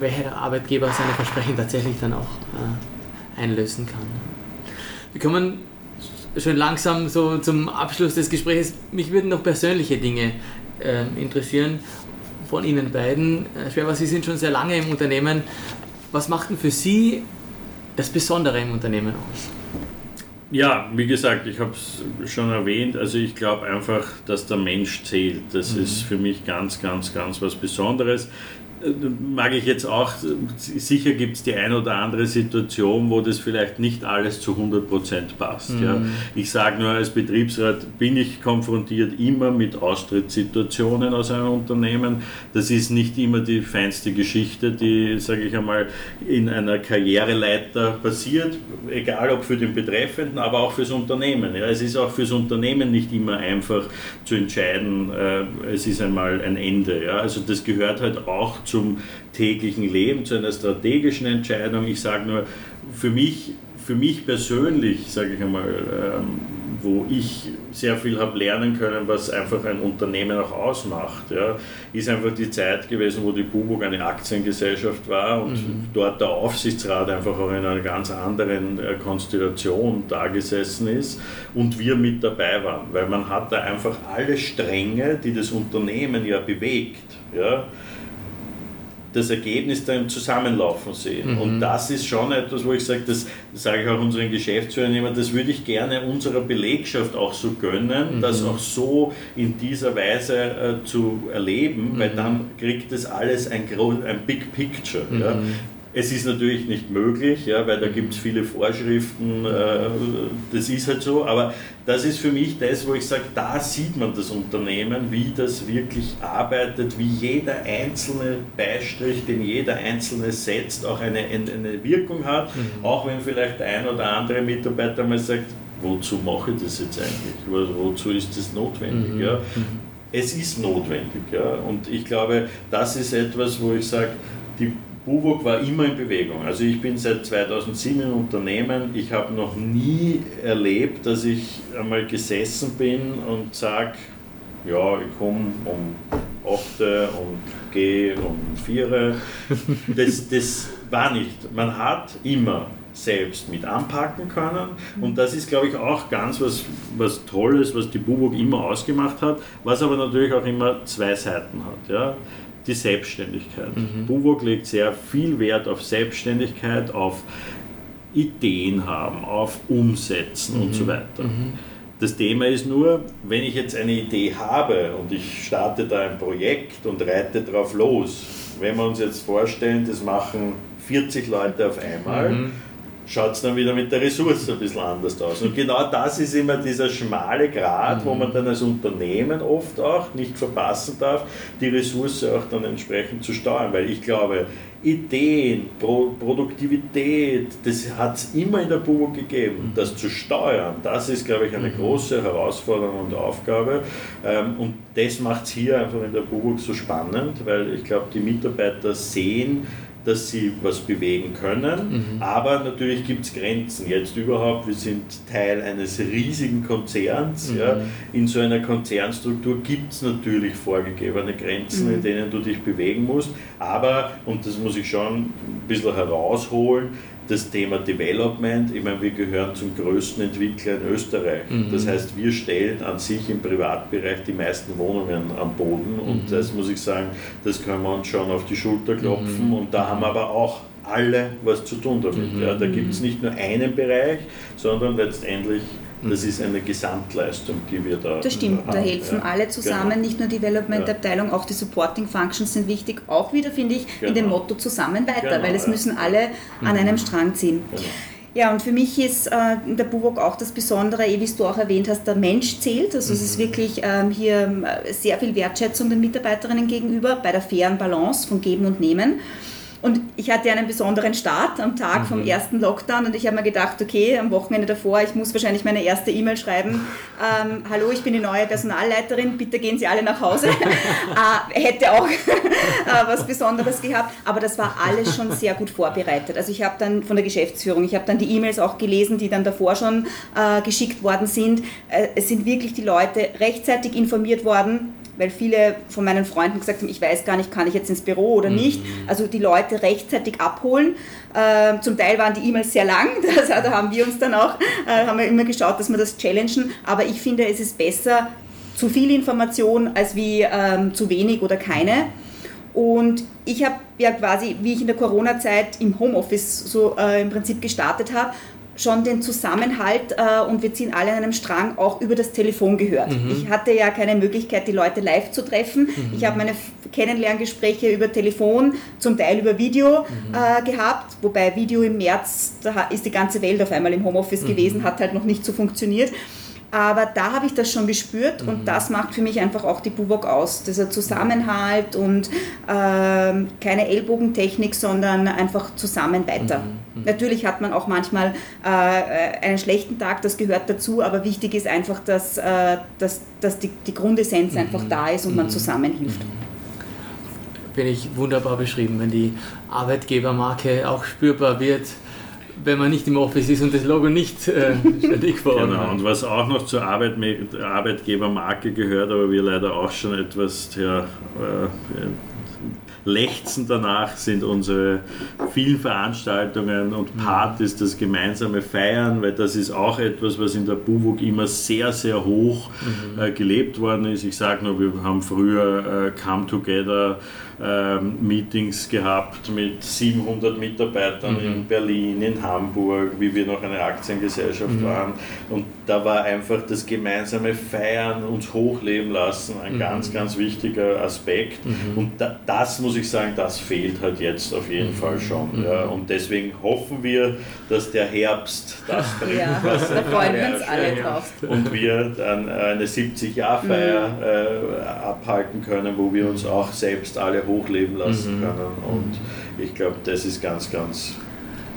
welcher Arbeitgeber seine Versprechen tatsächlich dann auch äh, einlösen kann. Wir kommen schon langsam so zum Abschluss des Gesprächs. Mich würden noch persönliche Dinge äh, interessieren von Ihnen beiden. Äh, Schwerber, Sie sind schon sehr lange im Unternehmen. Was macht denn für Sie das Besondere im Unternehmen aus? Ja, wie gesagt, ich habe es schon erwähnt. Also ich glaube einfach, dass der Mensch zählt. Das mhm. ist für mich ganz, ganz, ganz was Besonderes mag ich jetzt auch, sicher gibt es die ein oder andere Situation, wo das vielleicht nicht alles zu 100% passt. Mhm. Ja. Ich sage nur, als Betriebsrat bin ich konfrontiert immer mit Austrittssituationen aus einem Unternehmen. Das ist nicht immer die feinste Geschichte, die, sage ich einmal, in einer Karriereleiter passiert, egal ob für den Betreffenden, aber auch fürs Unternehmen. Ja. Es ist auch fürs Unternehmen nicht immer einfach zu entscheiden, äh, es ist einmal ein Ende. Ja. Also das gehört halt auch zum täglichen Leben, zu einer strategischen Entscheidung. Ich sage nur, für mich, für mich persönlich, sage ich einmal, ähm, wo ich sehr viel habe lernen können, was einfach ein Unternehmen auch ausmacht, ja, ist einfach die Zeit gewesen, wo die Bubuk eine Aktiengesellschaft war und mhm. dort der Aufsichtsrat einfach auch in einer ganz anderen äh, Konstellation da gesessen ist und wir mit dabei waren, weil man hat da einfach alle Stränge, die das Unternehmen ja bewegt, ja, das Ergebnis dann zusammenlaufen sehen. Mhm. Und das ist schon etwas, wo ich sage, das sage ich auch unseren Geschäftsführern das würde ich gerne unserer Belegschaft auch so gönnen, mhm. das auch so in dieser Weise äh, zu erleben, mhm. weil dann kriegt das alles ein, ein Big Picture. Ja. Mhm. Es ist natürlich nicht möglich, ja, weil da gibt es viele Vorschriften, äh, das ist halt so, aber das ist für mich das, wo ich sage, da sieht man das Unternehmen, wie das wirklich arbeitet, wie jeder einzelne Beistrich, den jeder einzelne setzt, auch eine, eine Wirkung hat, mhm. auch wenn vielleicht ein oder andere Mitarbeiter mal sagt, wozu mache ich das jetzt eigentlich, wozu ist das notwendig. Mhm. Ja? Mhm. Es ist notwendig ja? und ich glaube, das ist etwas, wo ich sage, die Buwok war immer in Bewegung. Also ich bin seit 2007 im Unternehmen. Ich habe noch nie erlebt, dass ich einmal gesessen bin und sage, ja, ich komme um 8 und gehe um 4. Das, das, war nicht. Man hat immer selbst mit anpacken können. Und das ist, glaube ich, auch ganz was, was Tolles, was die Bubok immer ausgemacht hat, was aber natürlich auch immer zwei Seiten hat. Ja? Die Selbstständigkeit. Mhm. Bubok legt sehr viel Wert auf Selbstständigkeit, auf Ideen haben, auf Umsetzen mhm. und so weiter. Mhm. Das Thema ist nur, wenn ich jetzt eine Idee habe und ich starte da ein Projekt und reite drauf los, wenn wir uns jetzt vorstellen, das machen 40 Leute auf einmal, mhm schaut es dann wieder mit der Ressource ein bisschen anders aus. Und genau das ist immer dieser schmale Grad, wo man dann als Unternehmen oft auch nicht verpassen darf, die Ressource auch dann entsprechend zu steuern. Weil ich glaube, Ideen, Pro Produktivität, das hat es immer in der BUWO gegeben. Das zu steuern, das ist, glaube ich, eine große Herausforderung und Aufgabe. Ähm, und das macht es hier einfach in der BUWO so spannend, weil ich glaube, die Mitarbeiter sehen, dass sie was bewegen können. Mhm. Aber natürlich gibt es Grenzen. Jetzt überhaupt, wir sind Teil eines riesigen Konzerns. Mhm. Ja. In so einer Konzernstruktur gibt es natürlich vorgegebene Grenzen, mhm. in denen du dich bewegen musst. Aber, und das muss ich schon ein bisschen herausholen, das Thema Development, ich meine, wir gehören zum größten Entwickler in Österreich. Mhm. Das heißt, wir stellen an sich im Privatbereich die meisten Wohnungen am Boden und mhm. das muss ich sagen, das können wir uns schon auf die Schulter klopfen mhm. und da haben wir aber auch alle was zu tun damit. Mhm. Ja, da gibt es nicht nur einen Bereich, sondern letztendlich das ist eine Gesamtleistung, die wir da Das stimmt, haben. da helfen ja. alle zusammen, genau. nicht nur die Development-Abteilung, auch die Supporting Functions sind wichtig. Auch wieder, finde ich, genau. in dem genau. Motto zusammen weiter, genau, weil es ja. müssen alle an mhm. einem Strang ziehen. Genau. Ja, und für mich ist äh, der Buwok auch das Besondere, eh, wie du auch erwähnt hast, der Mensch zählt. Also mhm. es ist mhm. wirklich ähm, hier äh, sehr viel Wertschätzung den Mitarbeiterinnen gegenüber bei der fairen Balance von Geben und Nehmen. Und ich hatte einen besonderen Start am Tag mhm. vom ersten Lockdown und ich habe mir gedacht, okay, am Wochenende davor, ich muss wahrscheinlich meine erste E-Mail schreiben. Ähm, Hallo, ich bin die neue Personalleiterin, bitte gehen Sie alle nach Hause. äh, hätte auch äh, was Besonderes gehabt, aber das war alles schon sehr gut vorbereitet. Also ich habe dann von der Geschäftsführung, ich habe dann die E-Mails auch gelesen, die dann davor schon äh, geschickt worden sind. Äh, es sind wirklich die Leute rechtzeitig informiert worden weil viele von meinen Freunden gesagt haben, ich weiß gar nicht, kann ich jetzt ins Büro oder nicht. Mhm. Also die Leute rechtzeitig abholen. Äh, zum Teil waren die E-Mails sehr lang, das, da haben wir uns dann auch, äh, haben wir immer geschaut, dass wir das challengen. Aber ich finde, es ist besser, zu viel Information als wie ähm, zu wenig oder keine. Und ich habe ja quasi, wie ich in der Corona-Zeit im Homeoffice so äh, im Prinzip gestartet habe, schon den Zusammenhalt äh, und wir ziehen alle an einem Strang auch über das Telefon gehört. Mhm. Ich hatte ja keine Möglichkeit, die Leute live zu treffen. Mhm. Ich habe meine Kennenlerngespräche über Telefon, zum Teil über Video mhm. äh, gehabt, wobei Video im März, da ist die ganze Welt auf einmal im Homeoffice mhm. gewesen, hat halt noch nicht so funktioniert. Aber da habe ich das schon gespürt mhm. und das macht für mich einfach auch die Buwok aus. Dieser Zusammenhalt und äh, keine Ellbogentechnik, sondern einfach zusammen weiter. Mhm. mhm. Natürlich hat man auch manchmal äh, einen schlechten Tag, das gehört dazu, aber wichtig ist einfach, dass, äh, dass, dass die, die Grundessenz mhm. einfach da ist und man mhm. zusammenhilft. Mhm. Finde ich wunderbar beschrieben, wenn die Arbeitgebermarke auch spürbar wird wenn man nicht im Office ist und das Logo nicht äh, ständig vor Genau, hat. und was auch noch zur Arbeit, Arbeitgebermarke gehört, aber wir leider auch schon etwas ja, äh, lechzen danach, sind unsere vielen Veranstaltungen und. Partys, das gemeinsame Feiern, weil das ist auch etwas, was in der BUWOG immer sehr, sehr hoch mhm. äh, gelebt worden ist. Ich sage nur, wir haben früher äh, Come Together ähm, Meetings gehabt mit 700 Mitarbeitern mhm. in Berlin, in Hamburg, wie wir noch eine Aktiengesellschaft mhm. waren. Und da war einfach das gemeinsame Feiern, uns hochleben lassen, ein mhm. ganz, ganz wichtiger Aspekt. Mhm. Und da, das muss ich sagen, das fehlt halt jetzt auf jeden mhm. Fall schon. Mhm. Ja. Und deswegen hoffen wir, dass der Herbst das bringt, ja, was da freuen wir uns alle drauf. Und wir dann eine 70-Jahr-Feier äh, abhalten können, wo wir uns auch selbst alle hochleben lassen mhm. können. Und ich glaube, das ist ganz, ganz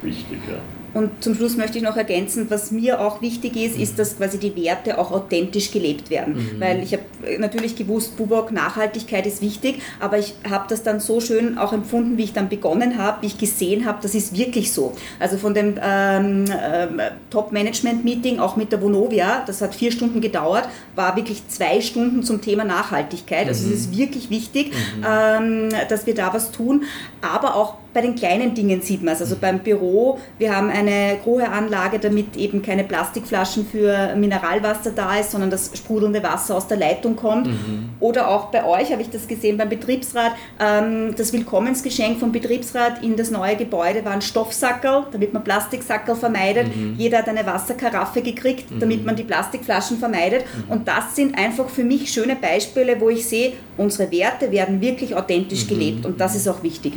wichtig. Ja. Und zum Schluss möchte ich noch ergänzen, was mir auch wichtig ist, ist, dass quasi die Werte auch authentisch gelebt werden. Mhm. Weil ich habe natürlich gewusst, Bubok, Nachhaltigkeit ist wichtig, aber ich habe das dann so schön auch empfunden, wie ich dann begonnen habe, wie ich gesehen habe, das ist wirklich so. Also von dem ähm, äh, Top-Management-Meeting, auch mit der Vonovia, das hat vier Stunden gedauert, war wirklich zwei Stunden zum Thema Nachhaltigkeit. Also mhm. es ist wirklich wichtig, mhm. ähm, dass wir da was tun, aber auch bei den kleinen Dingen sieht man es. Also beim Büro, wir haben eine Grohe-Anlage, damit eben keine Plastikflaschen für Mineralwasser da ist, sondern das sprudelnde Wasser aus der Leitung kommt. Mhm. Oder auch bei euch habe ich das gesehen beim Betriebsrat. Ähm, das Willkommensgeschenk vom Betriebsrat in das neue Gebäude war ein Stoffsackerl, damit man Plastiksackerl vermeidet. Mhm. Jeder hat eine Wasserkaraffe gekriegt, mhm. damit man die Plastikflaschen vermeidet. Mhm. Und das sind einfach für mich schöne Beispiele, wo ich sehe, unsere Werte werden wirklich authentisch mhm. gelebt. Und das ist auch wichtig.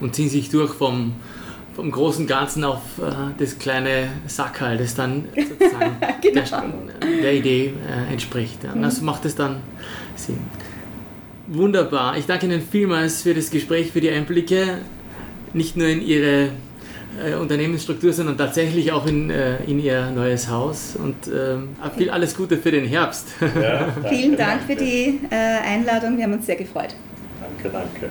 Und ziehen sich durch vom, vom großen Ganzen auf äh, das kleine Sackerl, das dann sozusagen genau. der, der, Idee äh, entspricht. Ja. Mhm. Das macht es dann Sinn. Wunderbar. Ich danke Ihnen vielmals für das Gespräch, für die Einblicke, nicht nur in Ihre äh, Unternehmensstruktur, sondern tatsächlich auch in, äh, in Ihr neues Haus. Und ähm, viel alles Gute für den Herbst. Ja, Vielen Dank für die äh, Einladung, wir haben uns sehr gefreut. Danke, danke.